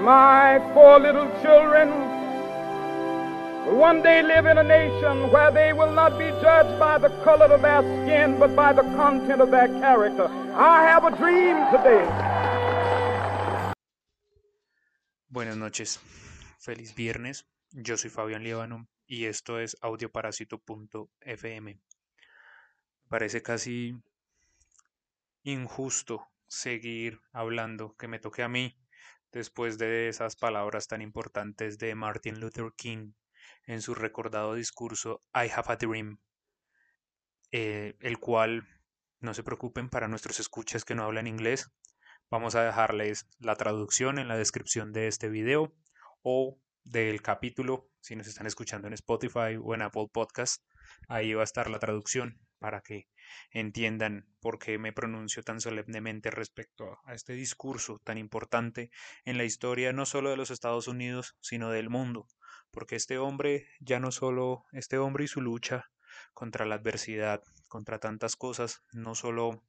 my four little children will one day live in a nation where they will not be judged by the color of their skin, but by the content of their character. I have a dream today. Buenas noches, feliz viernes. Yo soy Fabián Líbano y esto es audioparásito.fm. Parece casi injusto seguir hablando, que me toque a mí después de esas palabras tan importantes de Martin Luther King en su recordado discurso I Have a Dream, eh, el cual, no se preocupen para nuestros escuchas que no hablan inglés, vamos a dejarles la traducción en la descripción de este video o del capítulo, si nos están escuchando en Spotify o en Apple Podcast, ahí va a estar la traducción para que entiendan por qué me pronuncio tan solemnemente respecto a este discurso tan importante en la historia no solo de los Estados Unidos, sino del mundo, porque este hombre, ya no solo este hombre y su lucha contra la adversidad, contra tantas cosas, no solo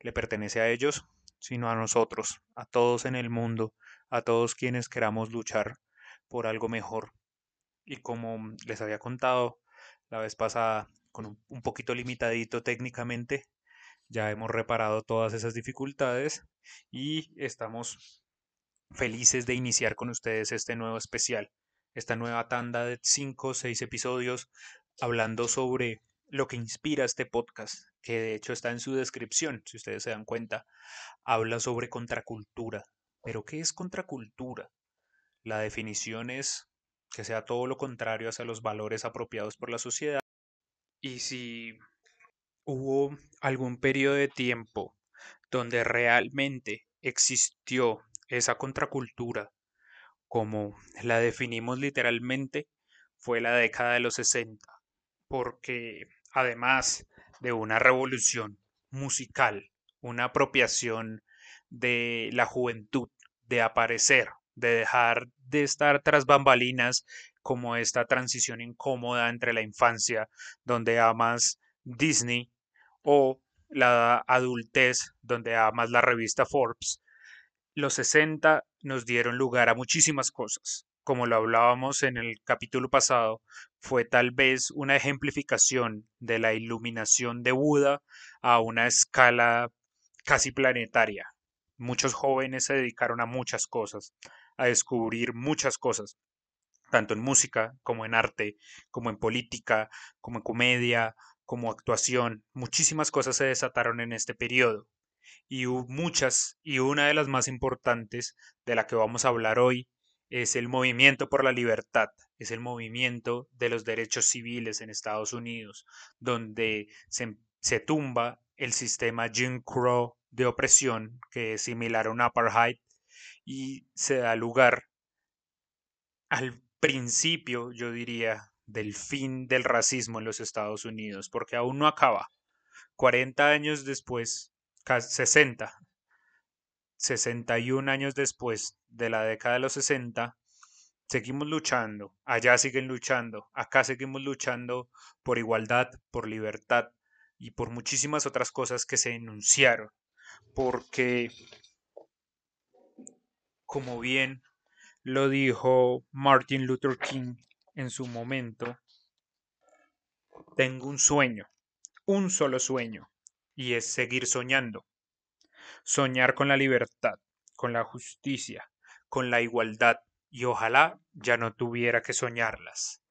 le pertenece a ellos, sino a nosotros, a todos en el mundo, a todos quienes queramos luchar por algo mejor. Y como les había contado la vez pasada, con un, poquito limitadito técnicamente. Ya hemos reparado todas esas dificultades y estamos felices de iniciar con ustedes este nuevo especial, esta nueva tanda de 5 o 6 episodios hablando sobre lo que inspira este podcast, que de hecho está en su descripción, si ustedes se dan cuenta, habla sobre contracultura. Pero ¿qué es contracultura? La definición es que sea todo lo contrario hacia los valores apropiados por la sociedad y si hubo algún periodo de tiempo donde realmente existió esa contracultura, como la definimos literalmente, fue la década de los 60, porque además de una revolución musical, una apropiación de la juventud, de aparecer, de dejar de estar tras bambalinas como esta transición incómoda entre la infancia, donde amas Disney, o la adultez, donde amas la revista Forbes. Los 60 nos dieron lugar a muchísimas cosas. Como lo hablábamos en el capítulo pasado, fue tal vez una ejemplificación de la iluminación de Buda a una escala casi planetaria. Muchos jóvenes se dedicaron a muchas cosas, a descubrir muchas cosas, tanto en música como en arte, como en política, como en comedia, como actuación. Muchísimas cosas se desataron en este periodo. Y muchas, y una de las más importantes de la que vamos a hablar hoy, es el movimiento por la libertad, es el movimiento de los derechos civiles en Estados Unidos, donde se, se tumba el sistema Jim Crow de opresión, que es similar a un apartheid, y se da lugar al principio, yo diría, del fin del racismo en los Estados Unidos, porque aún no acaba. 40 años después, 60, 61 años después de la década de los 60, seguimos luchando, allá siguen luchando, acá seguimos luchando por igualdad, por libertad y por muchísimas otras cosas que se enunciaron, porque, como bien lo dijo Martin Luther King en su momento, tengo un sueño, un solo sueño, y es seguir soñando. Soñar con la libertad, con la justicia, con la igualdad, y ojalá ya no tuviera que soñarlas.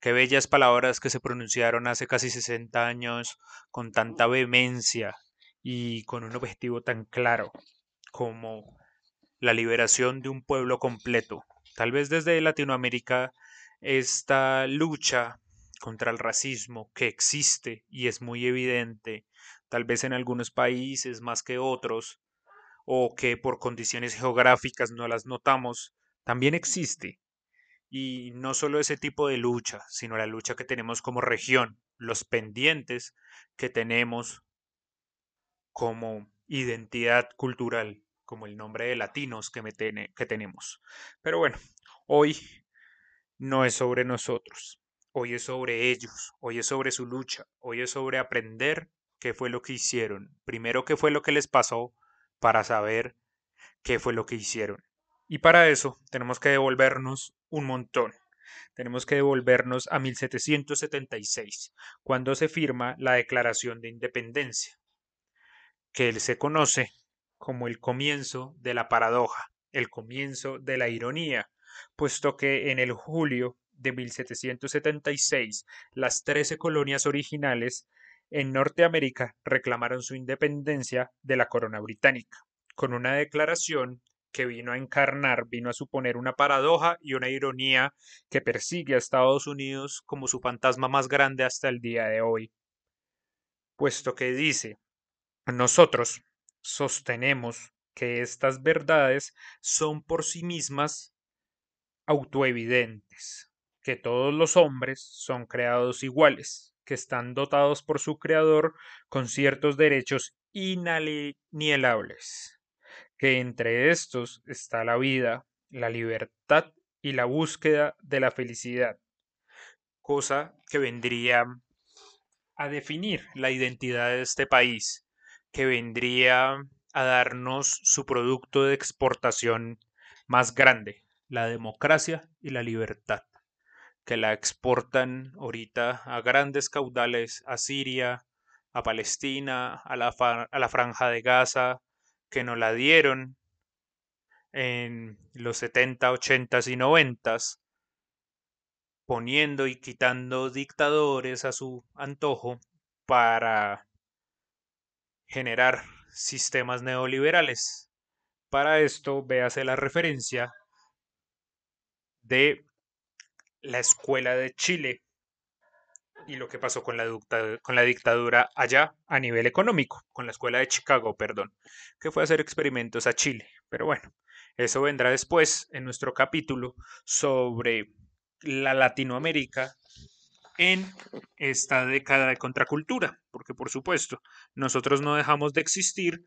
Qué bellas palabras que se pronunciaron hace casi 60 años con tanta vehemencia y con un objetivo tan claro como la liberación de un pueblo completo. Tal vez desde Latinoamérica esta lucha contra el racismo que existe y es muy evidente, tal vez en algunos países más que otros, o que por condiciones geográficas no las notamos, también existe. Y no solo ese tipo de lucha, sino la lucha que tenemos como región, los pendientes que tenemos como identidad cultural, como el nombre de latinos que, me que tenemos. Pero bueno, hoy no es sobre nosotros, hoy es sobre ellos, hoy es sobre su lucha, hoy es sobre aprender qué fue lo que hicieron, primero qué fue lo que les pasó para saber qué fue lo que hicieron. Y para eso tenemos que devolvernos un montón. Tenemos que devolvernos a 1776, cuando se firma la Declaración de Independencia, que se conoce como el comienzo de la paradoja, el comienzo de la ironía, puesto que en el julio de 1776 las trece colonias originales en Norteamérica reclamaron su independencia de la corona británica, con una declaración que vino a encarnar, vino a suponer una paradoja y una ironía que persigue a Estados Unidos como su fantasma más grande hasta el día de hoy, puesto que dice, nosotros sostenemos que estas verdades son por sí mismas autoevidentes, que todos los hombres son creados iguales, que están dotados por su creador con ciertos derechos inalienables, que entre estos está la vida, la libertad y la búsqueda de la felicidad, cosa que vendría a definir la identidad de este país, que vendría a darnos su producto de exportación más grande, la democracia y la libertad que la exportan ahorita a grandes caudales a Siria, a Palestina, a la, a la franja de Gaza, que nos la dieron en los 70, 80 y 90, poniendo y quitando dictadores a su antojo para generar sistemas neoliberales. Para esto, véase la referencia de la escuela de Chile y lo que pasó con la, con la dictadura allá a nivel económico, con la escuela de Chicago, perdón, que fue a hacer experimentos a Chile. Pero bueno, eso vendrá después en nuestro capítulo sobre la Latinoamérica en esta década de contracultura, porque por supuesto, nosotros no dejamos de existir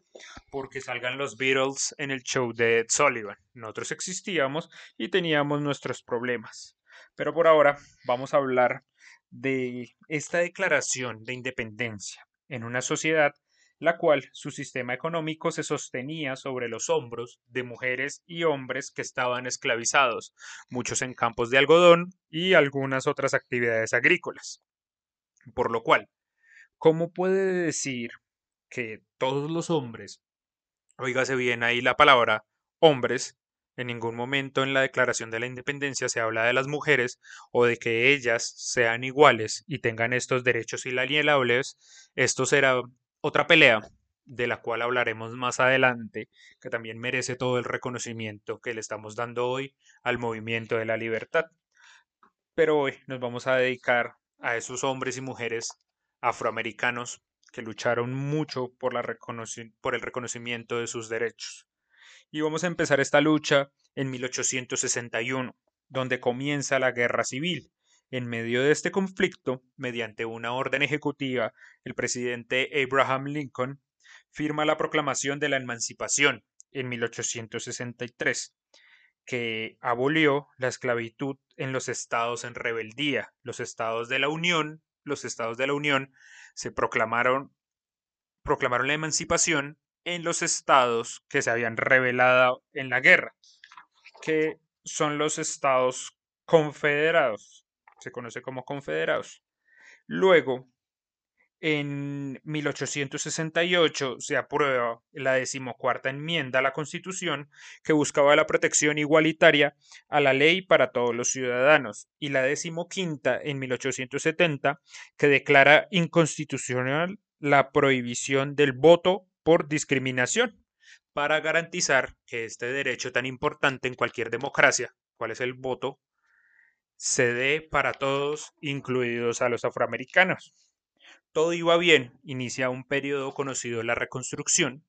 porque salgan los Beatles en el show de Ed Sullivan. Nosotros existíamos y teníamos nuestros problemas. Pero por ahora vamos a hablar de esta declaración de independencia en una sociedad la cual su sistema económico se sostenía sobre los hombros de mujeres y hombres que estaban esclavizados, muchos en campos de algodón y algunas otras actividades agrícolas. Por lo cual, ¿cómo puede decir que todos los hombres, oígase bien ahí la palabra hombres, en ningún momento en la Declaración de la Independencia se habla de las mujeres o de que ellas sean iguales y tengan estos derechos inalienables. Esto será otra pelea de la cual hablaremos más adelante, que también merece todo el reconocimiento que le estamos dando hoy al movimiento de la libertad. Pero hoy nos vamos a dedicar a esos hombres y mujeres afroamericanos que lucharon mucho por, la por el reconocimiento de sus derechos. Y vamos a empezar esta lucha en 1861, donde comienza la guerra civil, en medio de este conflicto, mediante una orden ejecutiva, el presidente Abraham Lincoln firma la Proclamación de la Emancipación en 1863, que abolió la esclavitud en los estados en rebeldía. Los estados de la Unión, los estados de la Unión se proclamaron proclamaron la emancipación en los estados que se habían rebelado en la guerra, que son los estados confederados se conoce como confederados. Luego, en 1868 se aprueba la decimocuarta enmienda a la Constitución que buscaba la protección igualitaria a la ley para todos los ciudadanos y la decimoquinta en 1870 que declara inconstitucional la prohibición del voto por discriminación para garantizar que este derecho tan importante en cualquier democracia, cuál es el voto, se dé para todos, incluidos a los afroamericanos. Todo iba bien, inicia un periodo conocido la Reconstrucción,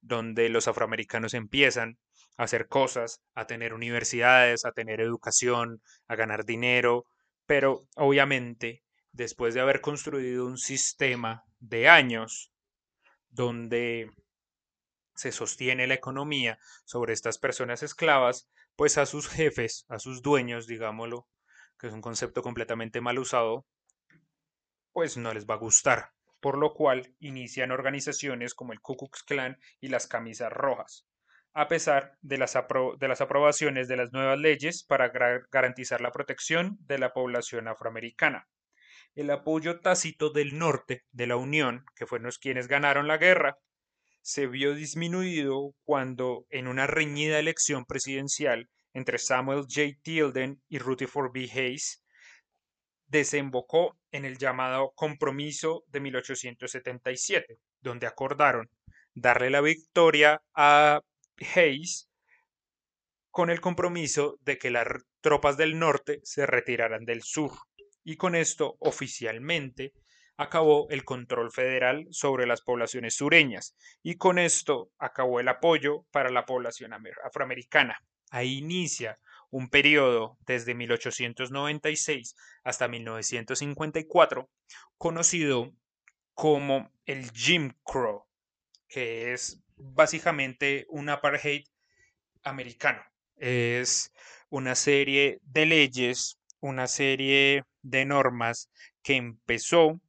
donde los afroamericanos empiezan a hacer cosas, a tener universidades, a tener educación, a ganar dinero, pero obviamente después de haber construido un sistema de años donde se sostiene la economía sobre estas personas esclavas, pues a sus jefes, a sus dueños, digámoslo, que es un concepto completamente mal usado, pues no les va a gustar, por lo cual inician organizaciones como el Ku Klux Klan y las camisas rojas, a pesar de las, de las aprobaciones de las nuevas leyes para garantizar la protección de la población afroamericana. El apoyo tácito del norte de la Unión, que fueron los quienes ganaron la guerra, se vio disminuido cuando, en una reñida elección presidencial entre Samuel J. Tilden y Rutherford B. Hayes, desembocó en el llamado Compromiso de 1877, donde acordaron darle la victoria a Hayes con el compromiso de que las tropas del norte se retiraran del sur, y con esto oficialmente acabó el control federal sobre las poblaciones sureñas y con esto acabó el apoyo para la población afroamericana. Ahí inicia un periodo desde 1896 hasta 1954 conocido como el Jim Crow, que es básicamente un apartheid americano. Es una serie de leyes, una serie de normas que empezó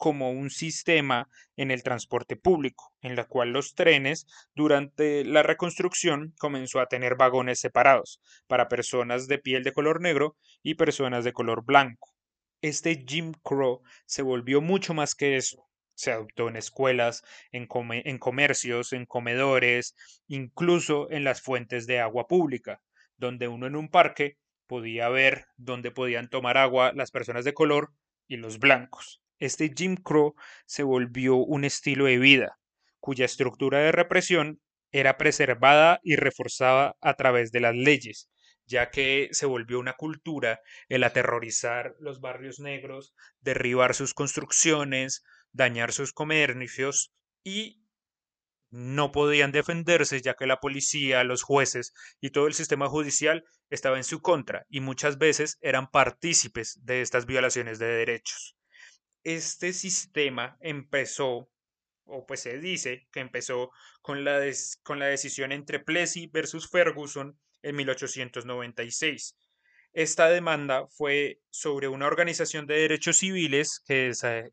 como un sistema en el transporte público, en la cual los trenes durante la reconstrucción comenzó a tener vagones separados para personas de piel de color negro y personas de color blanco. Este Jim Crow se volvió mucho más que eso. Se adoptó en escuelas, en, en comercios, en comedores, incluso en las fuentes de agua pública, donde uno en un parque podía ver dónde podían tomar agua las personas de color y los blancos este Jim Crow se volvió un estilo de vida, cuya estructura de represión era preservada y reforzada a través de las leyes, ya que se volvió una cultura el aterrorizar los barrios negros, derribar sus construcciones, dañar sus comercios y no podían defenderse ya que la policía, los jueces y todo el sistema judicial estaba en su contra y muchas veces eran partícipes de estas violaciones de derechos este sistema empezó, o pues se dice que empezó con la, con la decisión entre Plessy versus Ferguson en 1896. Esta demanda fue sobre una organización de derechos civiles que,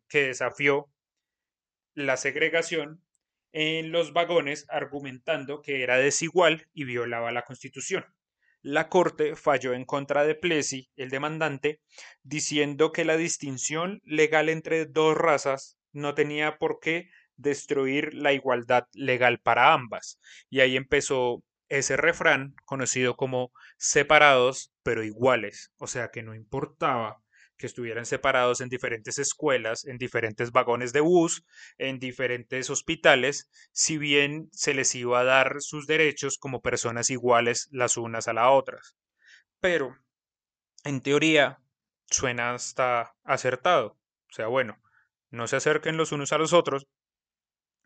que desafió la segregación en los vagones argumentando que era desigual y violaba la Constitución la Corte falló en contra de Plessy, el demandante, diciendo que la distinción legal entre dos razas no tenía por qué destruir la igualdad legal para ambas. Y ahí empezó ese refrán conocido como separados pero iguales, o sea que no importaba que estuvieran separados en diferentes escuelas, en diferentes vagones de bus, en diferentes hospitales, si bien se les iba a dar sus derechos como personas iguales las unas a las otras. Pero, en teoría, suena hasta acertado. O sea, bueno, no se acerquen los unos a los otros,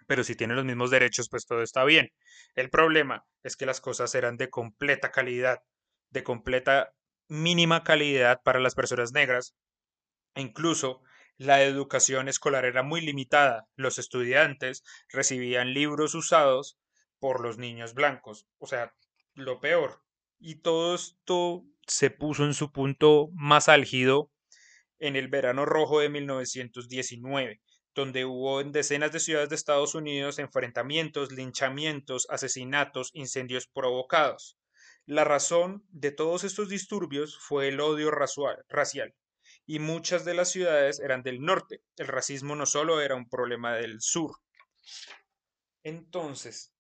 pero si tienen los mismos derechos, pues todo está bien. El problema es que las cosas eran de completa calidad, de completa mínima calidad para las personas negras e incluso la educación escolar era muy limitada. Los estudiantes recibían libros usados por los niños blancos, o sea, lo peor. Y todo esto se puso en su punto más álgido en el verano rojo de 1919, donde hubo en decenas de ciudades de Estados Unidos enfrentamientos, linchamientos, asesinatos, incendios provocados. La razón de todos estos disturbios fue el odio racial, y muchas de las ciudades eran del norte. El racismo no solo era un problema del sur. Entonces,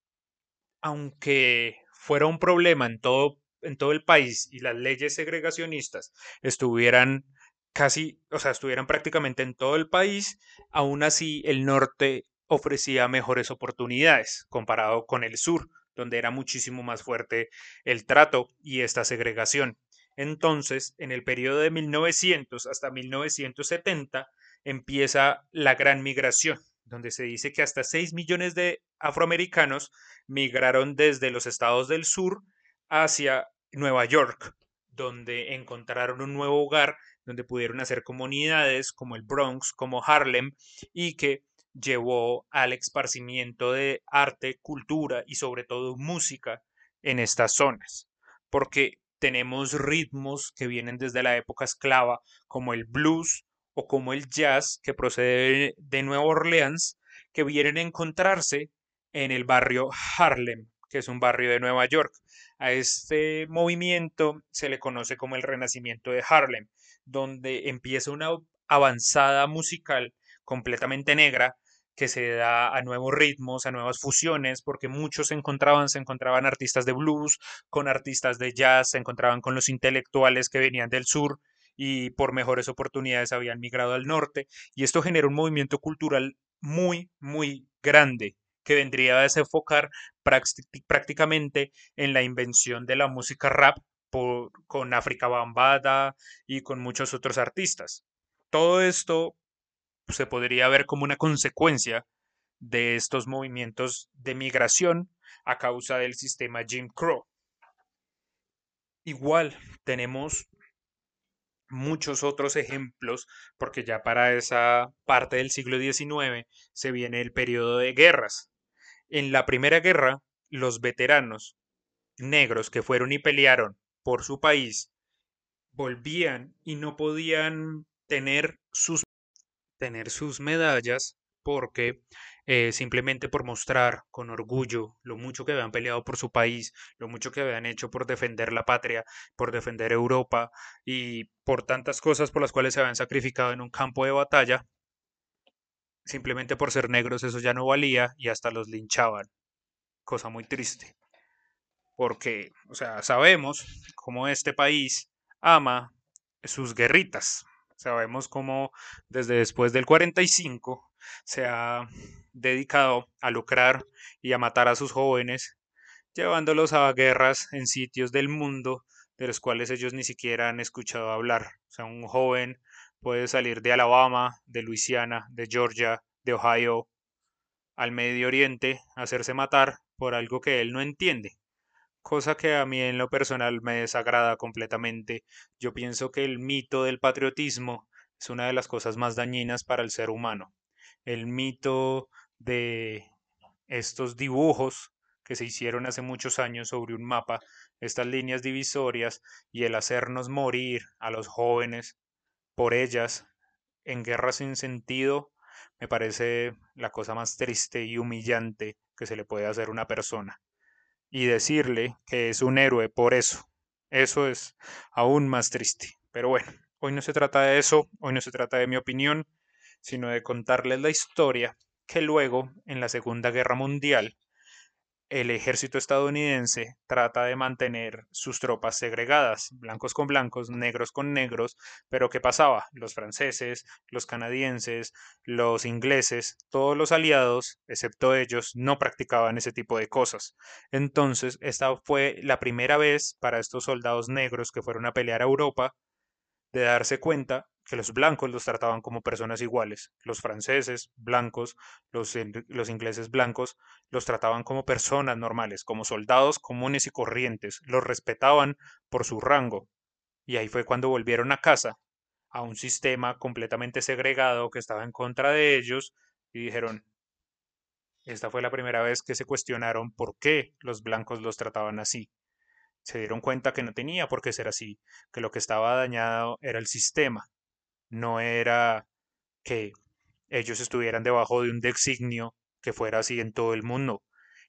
aunque fuera un problema en todo, el país y las leyes segregacionistas estuvieran casi, o sea, estuvieran prácticamente en todo el país, aún así el norte ofrecía mejores oportunidades comparado con el sur donde era muchísimo más fuerte el trato y esta segregación. Entonces, en el periodo de 1900 hasta 1970 empieza la gran migración, donde se dice que hasta 6 millones de afroamericanos migraron desde los estados del sur hacia Nueva York, donde encontraron un nuevo hogar, donde pudieron hacer comunidades como el Bronx, como Harlem, y que llevó al esparcimiento de arte, cultura y sobre todo música en estas zonas. Porque tenemos ritmos que vienen desde la época esclava, como el blues o como el jazz, que procede de Nueva Orleans, que vienen a encontrarse en el barrio Harlem, que es un barrio de Nueva York. A este movimiento se le conoce como el Renacimiento de Harlem, donde empieza una avanzada musical completamente negra que se da a nuevos ritmos, a nuevas fusiones, porque muchos se encontraban, se encontraban artistas de blues, con artistas de jazz, se encontraban con los intelectuales que venían del sur y por mejores oportunidades habían migrado al norte, y esto genera un movimiento cultural muy, muy grande que vendría a desenfocar prácticamente en la invención de la música rap con África Bambada y con muchos otros artistas. Todo esto se podría ver como una consecuencia de estos movimientos de migración a causa del sistema Jim Crow. Igual tenemos muchos otros ejemplos, porque ya para esa parte del siglo XIX se viene el periodo de guerras. En la Primera Guerra, los veteranos negros que fueron y pelearon por su país volvían y no podían tener sus tener sus medallas porque eh, simplemente por mostrar con orgullo lo mucho que habían peleado por su país, lo mucho que habían hecho por defender la patria, por defender Europa y por tantas cosas por las cuales se habían sacrificado en un campo de batalla, simplemente por ser negros eso ya no valía y hasta los linchaban. Cosa muy triste. Porque, o sea, sabemos cómo este país ama sus guerritas, Sabemos cómo desde después del 45 se ha dedicado a lucrar y a matar a sus jóvenes, llevándolos a guerras en sitios del mundo de los cuales ellos ni siquiera han escuchado hablar. O sea, un joven puede salir de Alabama, de Luisiana, de Georgia, de Ohio, al Medio Oriente, hacerse matar por algo que él no entiende cosa que a mí en lo personal me desagrada completamente. Yo pienso que el mito del patriotismo es una de las cosas más dañinas para el ser humano. El mito de estos dibujos que se hicieron hace muchos años sobre un mapa, estas líneas divisorias y el hacernos morir a los jóvenes por ellas en guerra sin sentido, me parece la cosa más triste y humillante que se le puede hacer a una persona y decirle que es un héroe por eso. Eso es aún más triste. Pero bueno, hoy no se trata de eso, hoy no se trata de mi opinión, sino de contarles la historia que luego, en la Segunda Guerra Mundial, el ejército estadounidense trata de mantener sus tropas segregadas, blancos con blancos, negros con negros, pero ¿qué pasaba? Los franceses, los canadienses, los ingleses, todos los aliados, excepto ellos, no practicaban ese tipo de cosas. Entonces, esta fue la primera vez para estos soldados negros que fueron a pelear a Europa de darse cuenta que los blancos los trataban como personas iguales. Los franceses blancos, los, los, ingleses blancos, los trataban como personas normales, como soldados comunes y corrientes, los respetaban por su rango. Y ahí fue cuando volvieron a casa, a un sistema completamente segregado que estaba en contra de ellos, y dijeron, esta fue la primera vez que se cuestionaron por qué los blancos los trataban así se dieron cuenta que no tenía por qué ser así, que lo que estaba dañado era el sistema, no era que ellos estuvieran debajo de un designio que fuera así en todo el mundo.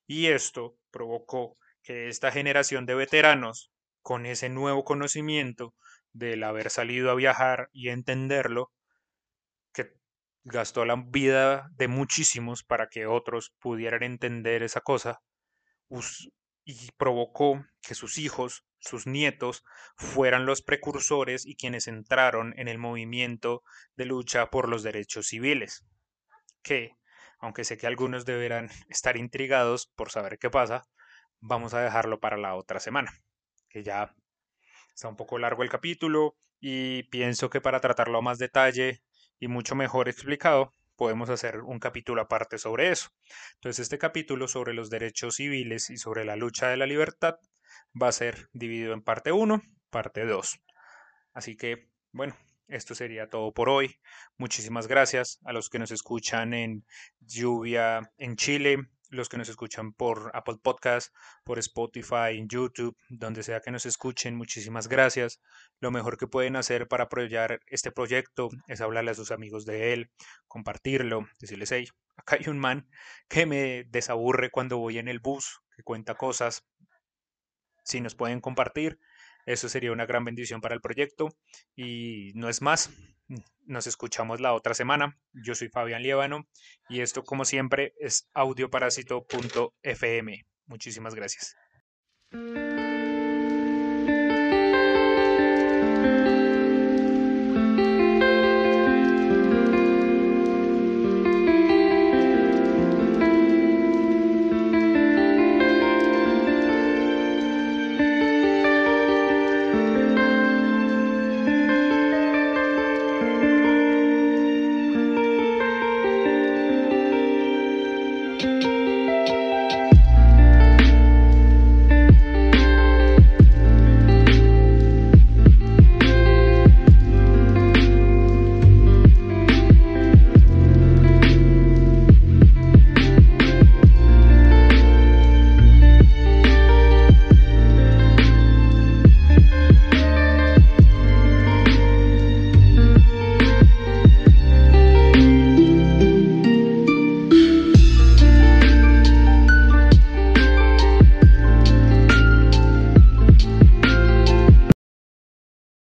Y esto provocó que esta generación de veteranos, con ese nuevo conocimiento del haber salido a viajar y entenderlo, que gastó la vida de muchísimos para que otros pudieran entender esa cosa, y provocó que sus hijos, sus nietos, fueran los precursores y quienes entraron en el movimiento de lucha por los derechos civiles. Que, aunque sé que algunos deberán estar intrigados por saber qué pasa, vamos a dejarlo para la otra semana, que ya está un poco largo el capítulo y pienso que para tratarlo a más detalle y mucho mejor explicado, podemos hacer un capítulo aparte sobre eso. Entonces, este capítulo sobre los derechos civiles y sobre la lucha de la libertad va a ser dividido en parte 1, parte 2. Así que, bueno, esto sería todo por hoy. Muchísimas gracias a los que nos escuchan en lluvia en Chile, los que nos escuchan por Apple Podcast, por Spotify, en YouTube, donde sea que nos escuchen. Muchísimas gracias. Lo mejor que pueden hacer para apoyar este proyecto es hablarle a sus amigos de él, compartirlo, decirles, hey, acá hay un man que me desaburre cuando voy en el bus, que cuenta cosas. Si nos pueden compartir, eso sería una gran bendición para el proyecto. Y no es más, nos escuchamos la otra semana. Yo soy Fabián Liébano y esto, como siempre, es audioparásito.fm. Muchísimas gracias.